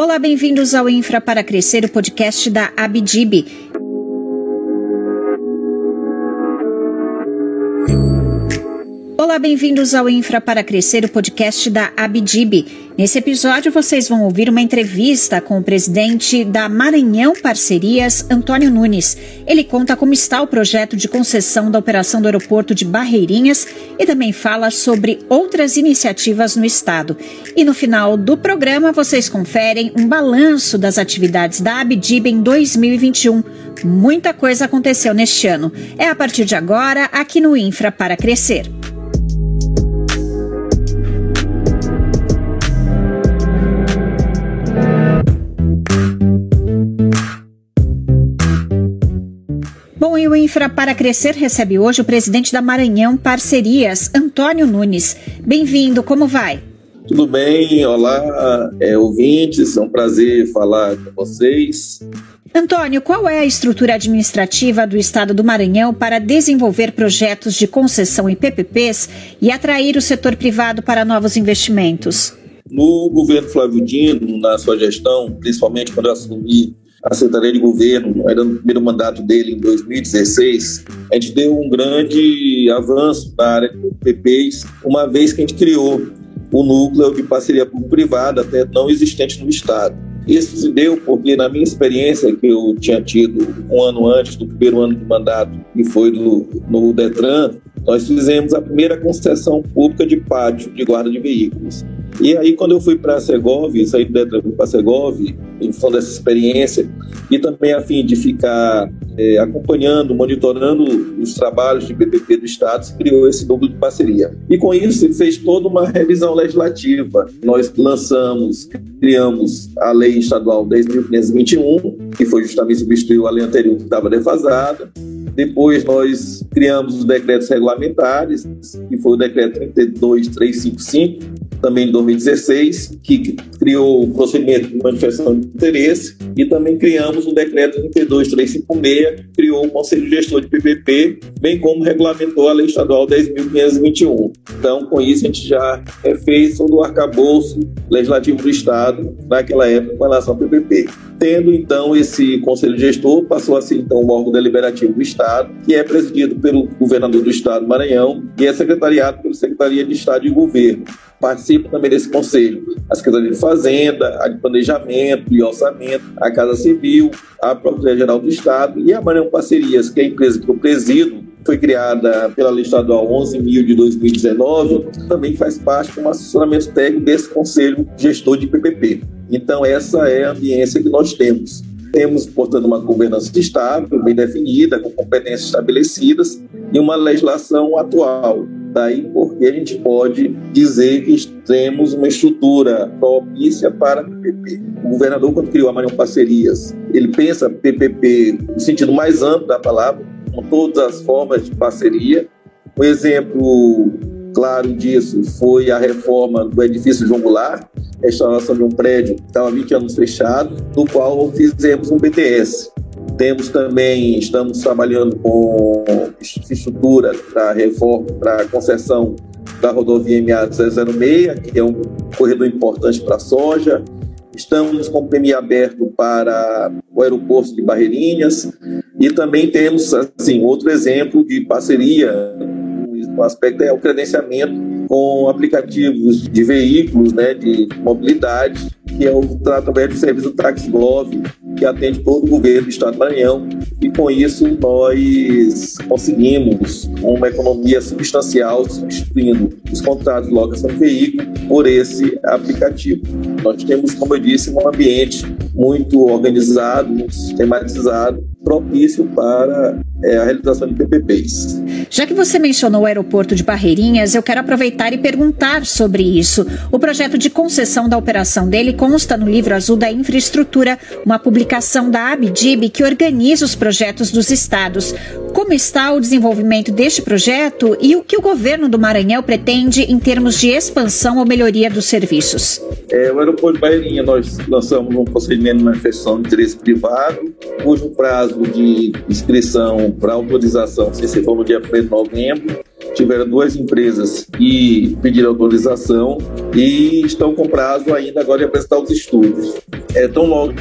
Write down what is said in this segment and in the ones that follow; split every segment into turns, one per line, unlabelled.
Olá, bem-vindos ao Infra para Crescer, o podcast da Abdib. Olá, bem-vindos ao Infra para Crescer, o podcast da Abdib. Nesse episódio, vocês vão ouvir uma entrevista com o presidente da Maranhão Parcerias, Antônio Nunes. Ele conta como está o projeto de concessão da operação do aeroporto de Barreirinhas e também fala sobre outras iniciativas no estado. E no final do programa, vocês conferem um balanço das atividades da Abdib em 2021. Muita coisa aconteceu neste ano. É a partir de agora, aqui no Infra para Crescer. Bom, e o Infra para Crescer recebe hoje o presidente da Maranhão Parcerias, Antônio Nunes. Bem-vindo, como vai?
Tudo bem, olá, é, ouvintes, é um prazer falar com vocês.
Antônio, qual é a estrutura administrativa do Estado do Maranhão para desenvolver projetos de concessão em PPPs e atrair o setor privado para novos investimentos?
No governo Flávio Dino, na sua gestão, principalmente quando eu assumi a Secretaria de Governo, era no primeiro mandato dele, em 2016, a gente deu um grande avanço na área de PPs, uma vez que a gente criou o núcleo de parceria público-privada, até não existente no Estado. Isso se deu porque, na minha experiência, que eu tinha tido um ano antes do primeiro ano de mandato, que foi no, no Detran, nós fizemos a primeira concessão pública de pátio de guarda de veículos. E aí, quando eu fui para a Segov, saí do Detran para a Segov, em função dessa experiência, e também a fim de ficar é, acompanhando, monitorando os trabalhos de PPP do Estado, se criou esse núcleo de parceria. E com isso, se fez toda uma revisão legislativa. Nós lançamos, criamos a Lei Estadual 10.521, que foi justamente substituir a lei anterior que estava defasada. Depois nós criamos os decretos regulamentares, que foi o decreto 32355, também em 2016, que criou o procedimento de manifestação de interesse, e também criamos o decreto 32356, que criou o Conselho Gestor de PPP, bem como regulamentou a Lei Estadual 10.521. Então, com isso, a gente já fez todo o arcabouço legislativo do Estado naquela época com relação ao PPP. Tendo, então, esse Conselho Gestor, passou a ser, então, o órgão deliberativo do Estado, que é presidido pelo governador do Estado, Maranhão, e é secretariado pela Secretaria de Estado e Governo participa também desse conselho. A Secretaria de Fazenda, a de Planejamento e Orçamento, a Casa Civil, a Procuradoria-Geral do Estado e a Maranhão Parcerias, que é a empresa que eu presido, foi criada pela Lei Estadual 11.000 de 2019, também faz parte do assessoramento técnico desse Conselho Gestor de PPP. Então, essa é a ambiência que nós temos. Temos, portanto, uma governança estável, bem definida, com competências estabelecidas e uma legislação atual, Daí porque a gente pode dizer que temos uma estrutura propícia para PPP. O governador, quando criou a Maranhão Parcerias, ele pensa PPP no sentido mais amplo da palavra, com todas as formas de parceria. Um exemplo claro disso foi a reforma do edifício João Goulart, a instalação de um prédio que estava 20 anos fechado, no qual fizemos um BTS, temos também, estamos trabalhando com estrutura para reforma, para concessão da rodovia MA 006, que é um corredor importante para a soja. Estamos com o PMI aberto para o aeroporto de Barreirinhas e também temos, assim, outro exemplo de parceria, um aspecto é o credenciamento com aplicativos de veículos, né, de mobilidade, que é o através do serviço TaxGov, que atende todo o governo do Estado do Maranhão, e com isso nós conseguimos uma economia substancial substituindo os contratos de locação de veículo por esse aplicativo. Nós temos, como eu disse, um ambiente muito organizado, sistematizado, propício para é, a realização de PPPs.
Já que você mencionou o aeroporto de Barreirinhas, eu quero aproveitar e perguntar sobre isso. O projeto de concessão da operação dele consta no livro azul da infraestrutura, uma publicação da Abdib que organiza os projetos dos estados. Como está o desenvolvimento deste projeto e o que o governo do Maranhão pretende em termos de expansão ou melhoria dos serviços?
É, o aeroporto de Barreirinha, nós lançamos um procedimento de manifestação de interesse privado, cujo prazo de inscrição para autorização se for no dia 1 de novembro. Tiveram duas empresas que pediram autorização e estão com prazo ainda agora de apresentar os estudos. é, tão logo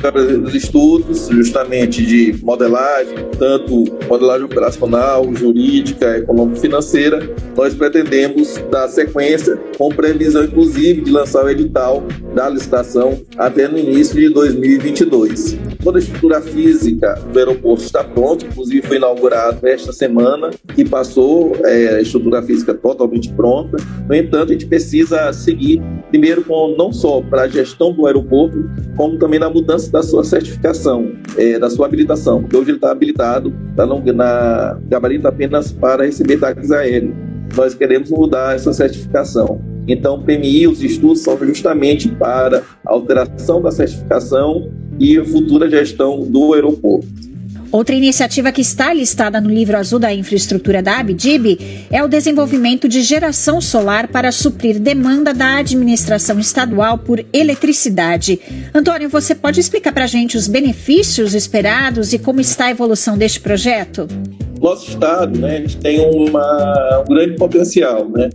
os estudos, justamente de modelagem, tanto modelagem operacional, jurídica, econômico-financeira, nós pretendemos dar sequência com previsão, inclusive, de lançar o edital da licitação até no início de 2022. Toda a estrutura física do aeroporto está pronta, inclusive foi inaugurado esta semana e passou é, estrutura física totalmente pronta. No entanto, a gente precisa seguir primeiro com não só para a gestão do aeroporto, como também na mudança da sua certificação, é, da sua habilitação, porque hoje ele está habilitado, está na gabarito apenas para receber táxis aéreos. Nós queremos mudar essa certificação. Então, PMI, os estudos são justamente para a alteração da certificação e a futura gestão do aeroporto.
Outra iniciativa que está listada no livro azul da infraestrutura da Abdib é o desenvolvimento de geração solar para suprir demanda da administração estadual por eletricidade. Antônio, você pode explicar para a gente os benefícios esperados e como está a evolução deste projeto?
Nosso estado, né, a gente tem uma, um grande potencial, né?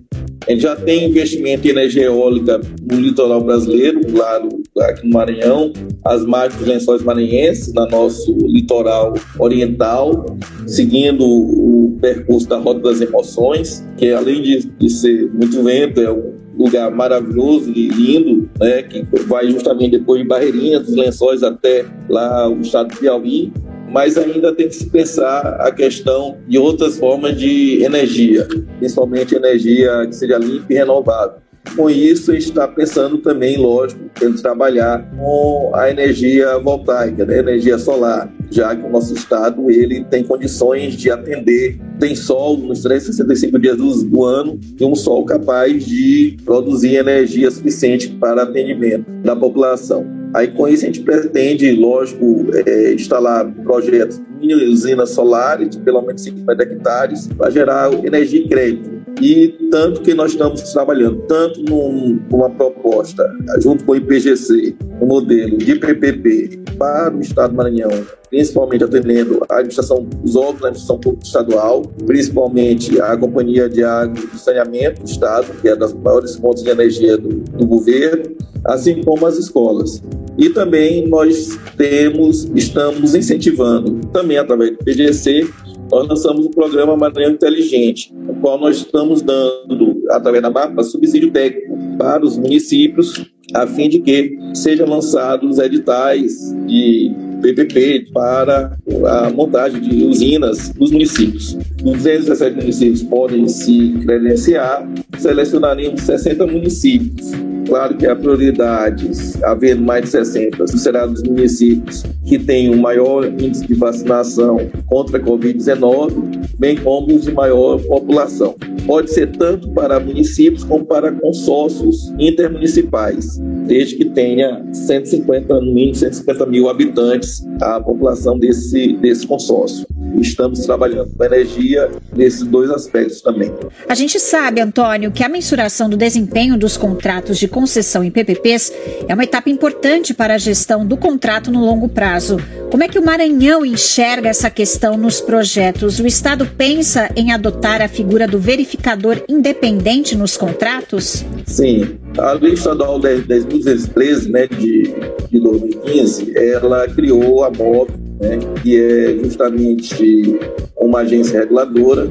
A gente já tem investimento em energia eólica no litoral brasileiro, lá aqui no Maranhão, as margens dos lençóis maranhenses, no nosso litoral oriental, seguindo o percurso da Rota das Emoções, que além de, de ser muito vento, é um lugar maravilhoso e lindo, né, que vai justamente depois de Barreirinhas, dos lençóis até lá o estado de Piauí mas ainda tem que se pensar a questão de outras formas de energia, principalmente energia que seja limpa e renovável. Com isso, a gente está pensando também, lógico, em trabalhar com a energia voltaica, né? energia solar, já que o nosso estado ele tem condições de atender, tem sol nos 365 dias do, ano e um sol capaz de produzir energia suficiente para atendimento da população. Aí com isso a gente pretende, lógico, é, instalar projetos de usinas solares de pelo menos 50 hectares para gerar energia e crédito. E tanto que nós estamos trabalhando, tanto num, numa proposta, junto com o IPGC, um modelo de PPP para o Estado do Maranhão, principalmente atendendo a administração dos órgãos da administração estadual, principalmente a Companhia de Água e Saneamento do Estado, que é das maiores fontes de energia do, do governo, assim como as escolas. E também nós temos, estamos incentivando, também através do PGC, nós lançamos o programa Maranhão Inteligente, no qual nós estamos dando, através da MAPA, subsídio técnico para os municípios, a fim de que sejam lançados editais de PPP para a montagem de usinas nos municípios. Os 217 municípios podem se credenciar, selecionaremos 60 municípios Claro que a prioridade, havendo mais de 60, será dos municípios que têm o maior índice de vacinação contra a Covid-19, bem como os de maior população. Pode ser tanto para municípios como para consórcios intermunicipais, desde que tenha 150, no mínimo 150 mil habitantes a população desse, desse consórcio estamos trabalhando com energia nesses dois aspectos também.
A gente sabe, Antônio, que a mensuração do desempenho dos contratos de concessão em PPPs é uma etapa importante para a gestão do contrato no longo prazo. Como é que o Maranhão enxerga essa questão nos projetos? O Estado pensa em adotar a figura do verificador independente nos contratos?
Sim. A Lei Estadual 10.213, né, de, de 2015, ela criou a MOB né, que é justamente uma agência reguladora.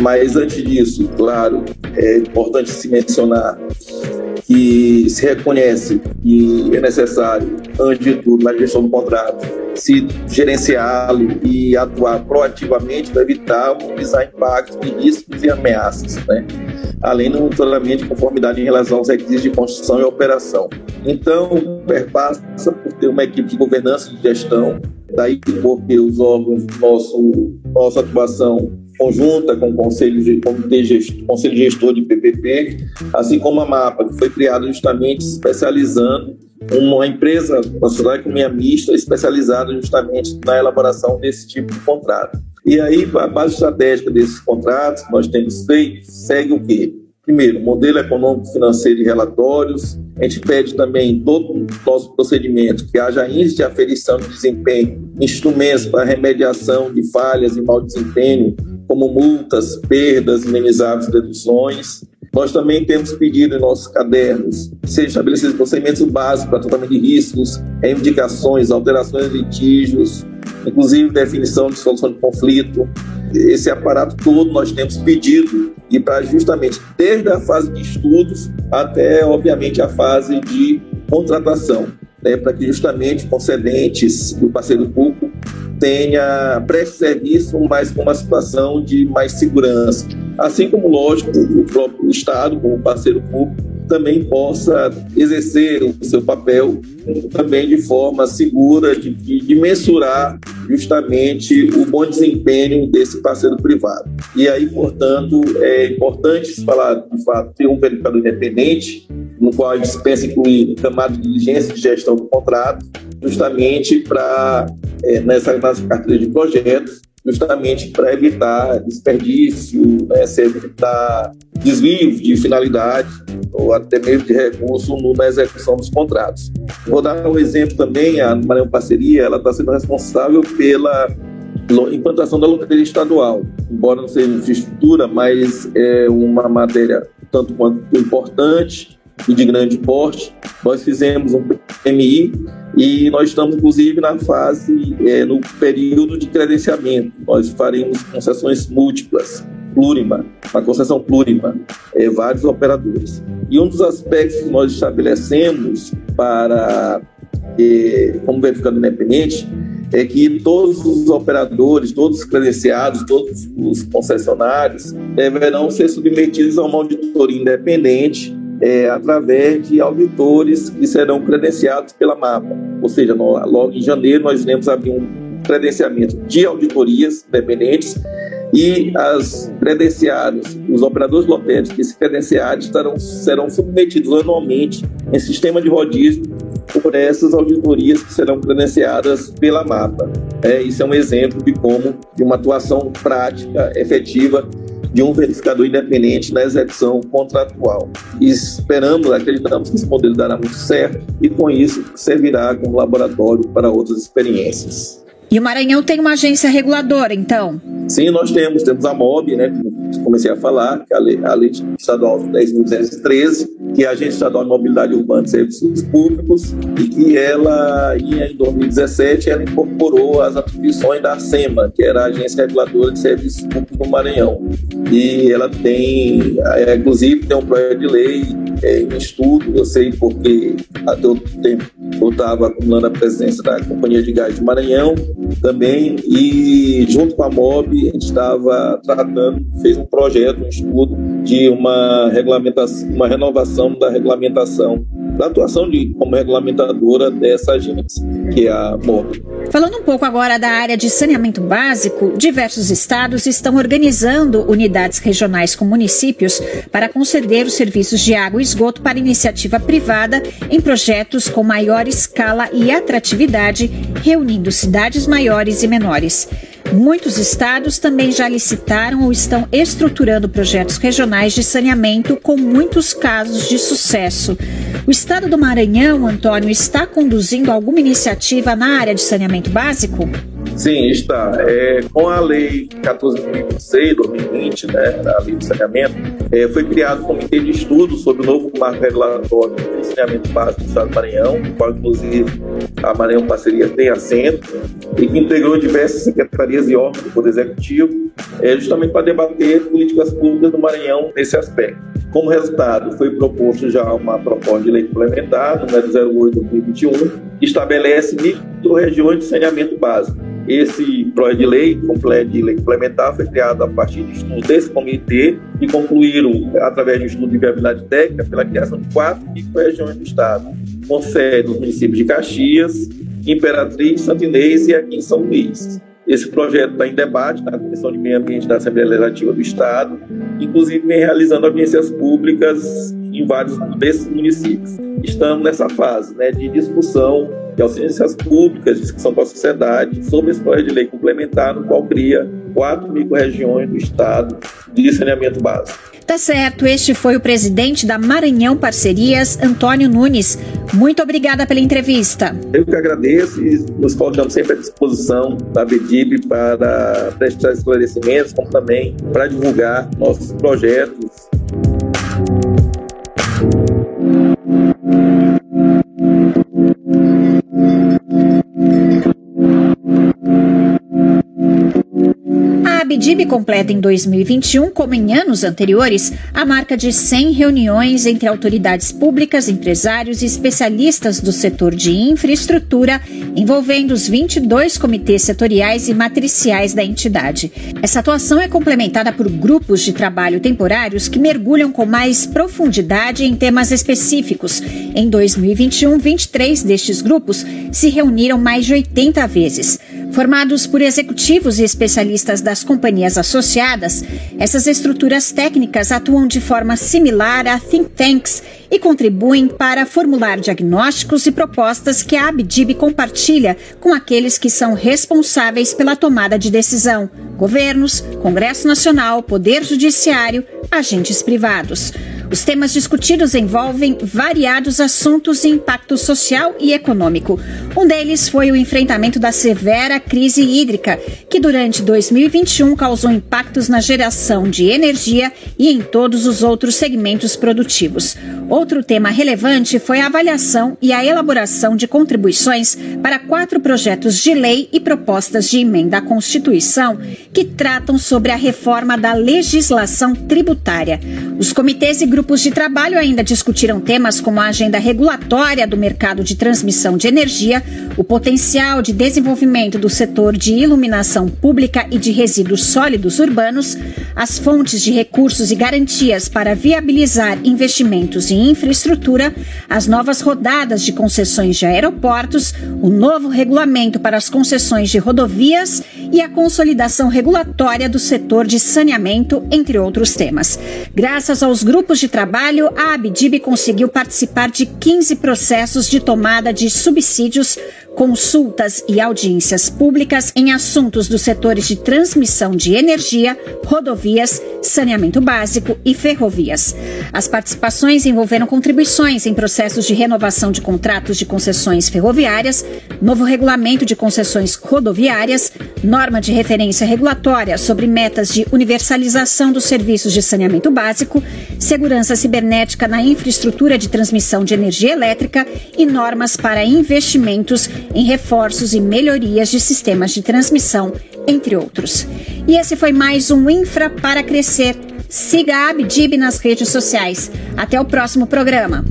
Mas antes disso, claro, é importante se mencionar que se reconhece que é necessário, antes de tudo, na gestão do contrato, se gerenciá-lo e atuar proativamente para evitar minimizar impactos riscos e ameaças, né? além do monitoramento de conformidade em relação aos requisitos de construção e operação. Então, perpassa por ter uma equipe de governança e de gestão Daí porque os órgãos, nosso, nossa atuação conjunta com o Conselho, de, Comitê Gestor, Conselho Gestor de PPP, assim como a MAPA, que foi criada justamente especializando uma empresa nacional de economia mista especializada justamente na elaboração desse tipo de contrato. E aí, a base estratégica desses contratos que nós temos feito segue o quê? Primeiro, modelo econômico, financeiro e relatórios. A gente pede também todo o nosso procedimento que haja índice de aferição de desempenho, instrumentos para remediação de falhas e mau desempenho, como multas, perdas, indenizáveis, deduções. Nós também temos pedido em nossos cadernos que sejam estabelecidos procedimentos básicos para tratamento de riscos, reivindicações, alterações de litígios, inclusive definição de solução de conflito. Esse aparato todo nós temos pedido e para justamente desde a fase de estudos até, obviamente, a fase de contratação, né, para que justamente concedentes do parceiro público tenha preste serviço, mas com uma situação de mais segurança. Assim como, lógico, o próprio Estado, como parceiro público, também possa exercer o seu papel também de forma segura de, de, mensurar justamente o bom desempenho desse parceiro privado. E aí, portanto, é importante falar, de fato, ter um verificador independente, no qual a gente pensa incluir camada de diligência de gestão do contrato, justamente para, é, nessa, carteira de projetos, justamente para evitar desperdício, né, evitar desvios de finalidade ou até mesmo de recurso na execução dos contratos. Vou dar um exemplo também, a Maranhão Parceria, ela está sendo responsável pela implantação da loteria estadual, embora não seja infraestrutura, mas é uma matéria tanto quanto importante e de grande porte. Nós fizemos um PMI e nós estamos, inclusive, na fase, é, no período de credenciamento. Nós faremos concessões múltiplas, plurima, uma concessão plurima, é, vários operadores. E um dos aspectos que nós estabelecemos para, é, como verificador independente, é que todos os operadores, todos os credenciados, todos os concessionários deverão ser submetidos a uma auditoria independente é, através de auditores que serão credenciados pela MAPA. Ou seja, logo em janeiro nós iremos abrir um credenciamento de auditorias independentes e as credenciados, os operadores lotéricos que se credenciarem estarão, serão submetidos anualmente em sistema de rodízio por essas auditorias que serão credenciadas pela MAPA. É, isso é um exemplo de como de uma atuação prática, efetiva de um verificador independente na execução contratual. E esperamos, acreditamos que esse modelo dará muito certo e com isso servirá como laboratório para outras experiências.
E o Maranhão tem uma agência reguladora, então?
Sim, nós temos. Temos a MOB, né, comecei a falar, que é a Lei, a lei Estadual 10.213, que é a Agência Estadual de Mobilidade Urbana e Serviços Públicos, e que ela, em 2017, ela incorporou as atribuições da SEMA, que era a Agência Reguladora de Serviços Públicos do Maranhão. E ela tem, é, inclusive, tem um projeto de lei é, em estudo, eu sei porque até o tempo eu estava acumulando a presença da Companhia de Gás de Maranhão também, e junto com a MOB, a gente estava tratando, fez um projeto, um estudo de uma regulamentação, uma renovação da regulamentação da atuação de, como regulamentadora dessa agência, que é a MOB.
Falando um pouco agora da área de saneamento básico, diversos estados estão organizando unidades regionais com municípios para conceder os serviços de água e esgoto para iniciativa privada em projetos com maior escala e atratividade, reunindo cidades maiores e menores. Muitos estados também já licitaram ou estão estruturando projetos regionais de saneamento com muitos casos de sucesso. O estado do Maranhão, Antônio, está conduzindo alguma iniciativa na área de saneamento básico?
Sim, está. É, com a Lei 14.026, 2020, né, a Lei de Saneamento, é, foi criado um comitê de estudo sobre o novo marco regulatório de saneamento básico do Estado do Maranhão, qual, inclusive, a Maranhão Parceria tem assento, e que integrou diversas secretarias e órgãos do Poder Executivo, é, justamente para debater políticas públicas do Maranhão nesse aspecto. Como resultado, foi proposto já uma proposta de lei complementar, número 08 de 2021, que estabelece micro-regiões de saneamento básico. Esse projeto de lei, completo de lei complementar, foi criado a partir de estudo desse comitê e concluíram, através de um estudo de viabilidade técnica, pela criação de quatro micro-regiões do Estado, com sede nos municípios de Caxias, Imperatriz, Santinês e aqui em São Luís. Esse projeto está em debate na Comissão de Meio Ambiente da Assembleia Legislativa do Estado, inclusive vem realizando audiências públicas em vários desses municípios. Estamos nessa fase né, de discussão de audiências públicas, discussão com a sociedade sobre esse projeto de lei complementar, no qual cria quatro micro-regiões do Estado de saneamento básico.
Tá certo, este foi o presidente da Maranhão Parcerias, Antônio Nunes. Muito obrigada pela entrevista.
Eu que agradeço e nos colocamos sempre à disposição da BDIB para prestar esclarecimentos, como também para divulgar nossos projetos
Abdib completa em 2021, como em anos anteriores, a marca de 100 reuniões entre autoridades públicas, empresários e especialistas do setor de infraestrutura, envolvendo os 22 comitês setoriais e matriciais da entidade. Essa atuação é complementada por grupos de trabalho temporários que mergulham com mais profundidade em temas específicos. Em 2021, 23 destes grupos se reuniram mais de 80 vezes. Formados por executivos e especialistas das companhias associadas, essas estruturas técnicas atuam de forma similar a think tanks e contribuem para formular diagnósticos e propostas que a Abdib compartilha com aqueles que são responsáveis pela tomada de decisão: governos, Congresso Nacional, Poder Judiciário, agentes privados. Os temas discutidos envolvem variados assuntos de impacto social e econômico. Um deles foi o enfrentamento da severa crise hídrica, que durante 2021 causou impactos na geração de energia e em todos os outros segmentos produtivos. Outro tema relevante foi a avaliação e a elaboração de contribuições para quatro projetos de lei e propostas de emenda à Constituição que tratam sobre a reforma da legislação tributária. Os comitês e grupos grupos de trabalho ainda discutiram temas como a agenda regulatória do mercado de transmissão de energia, o potencial de desenvolvimento do setor de iluminação pública e de resíduos sólidos urbanos, as fontes de recursos e garantias para viabilizar investimentos em infraestrutura, as novas rodadas de concessões de aeroportos, o novo regulamento para as concessões de rodovias e a consolidação regulatória do setor de saneamento, entre outros temas. Graças aos grupos de trabalho, a Abdib conseguiu participar de 15 processos de tomada de subsídios consultas e audiências públicas em assuntos dos setores de transmissão de energia, rodovias, saneamento básico e ferrovias. As participações envolveram contribuições em processos de renovação de contratos de concessões ferroviárias, novo regulamento de concessões rodoviárias, norma de referência regulatória sobre metas de universalização dos serviços de saneamento básico, segurança cibernética na infraestrutura de transmissão de energia elétrica e normas para investimentos em reforços e melhorias de sistemas de transmissão, entre outros. E esse foi mais um Infra para Crescer. Siga a Abdib nas redes sociais. Até o próximo programa.